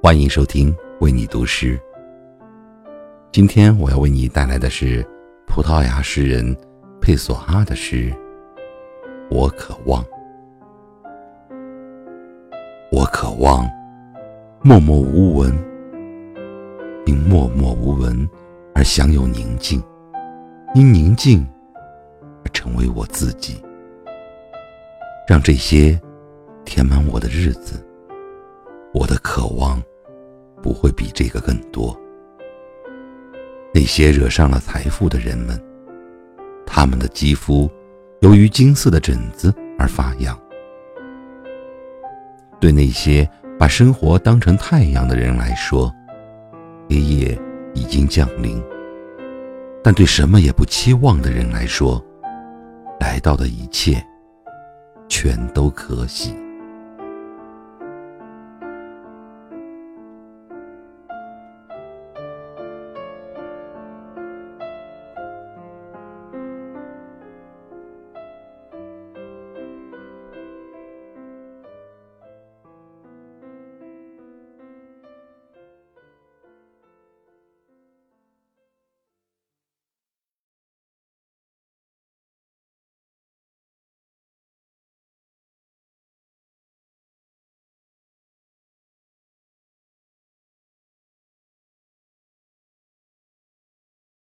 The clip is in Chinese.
欢迎收听为你读诗。今天我要为你带来的是葡萄牙诗人佩索阿的诗《我渴望》。我渴望默默无闻，因默默无闻而享有宁静，因宁静而成为我自己，让这些填满我的日子。我的渴望不会比这个更多。那些惹上了财富的人们，他们的肌肤由于金色的疹子而发痒。对那些把生活当成太阳的人来说，黑夜已经降临；但对什么也不期望的人来说，来到的一切全都可喜。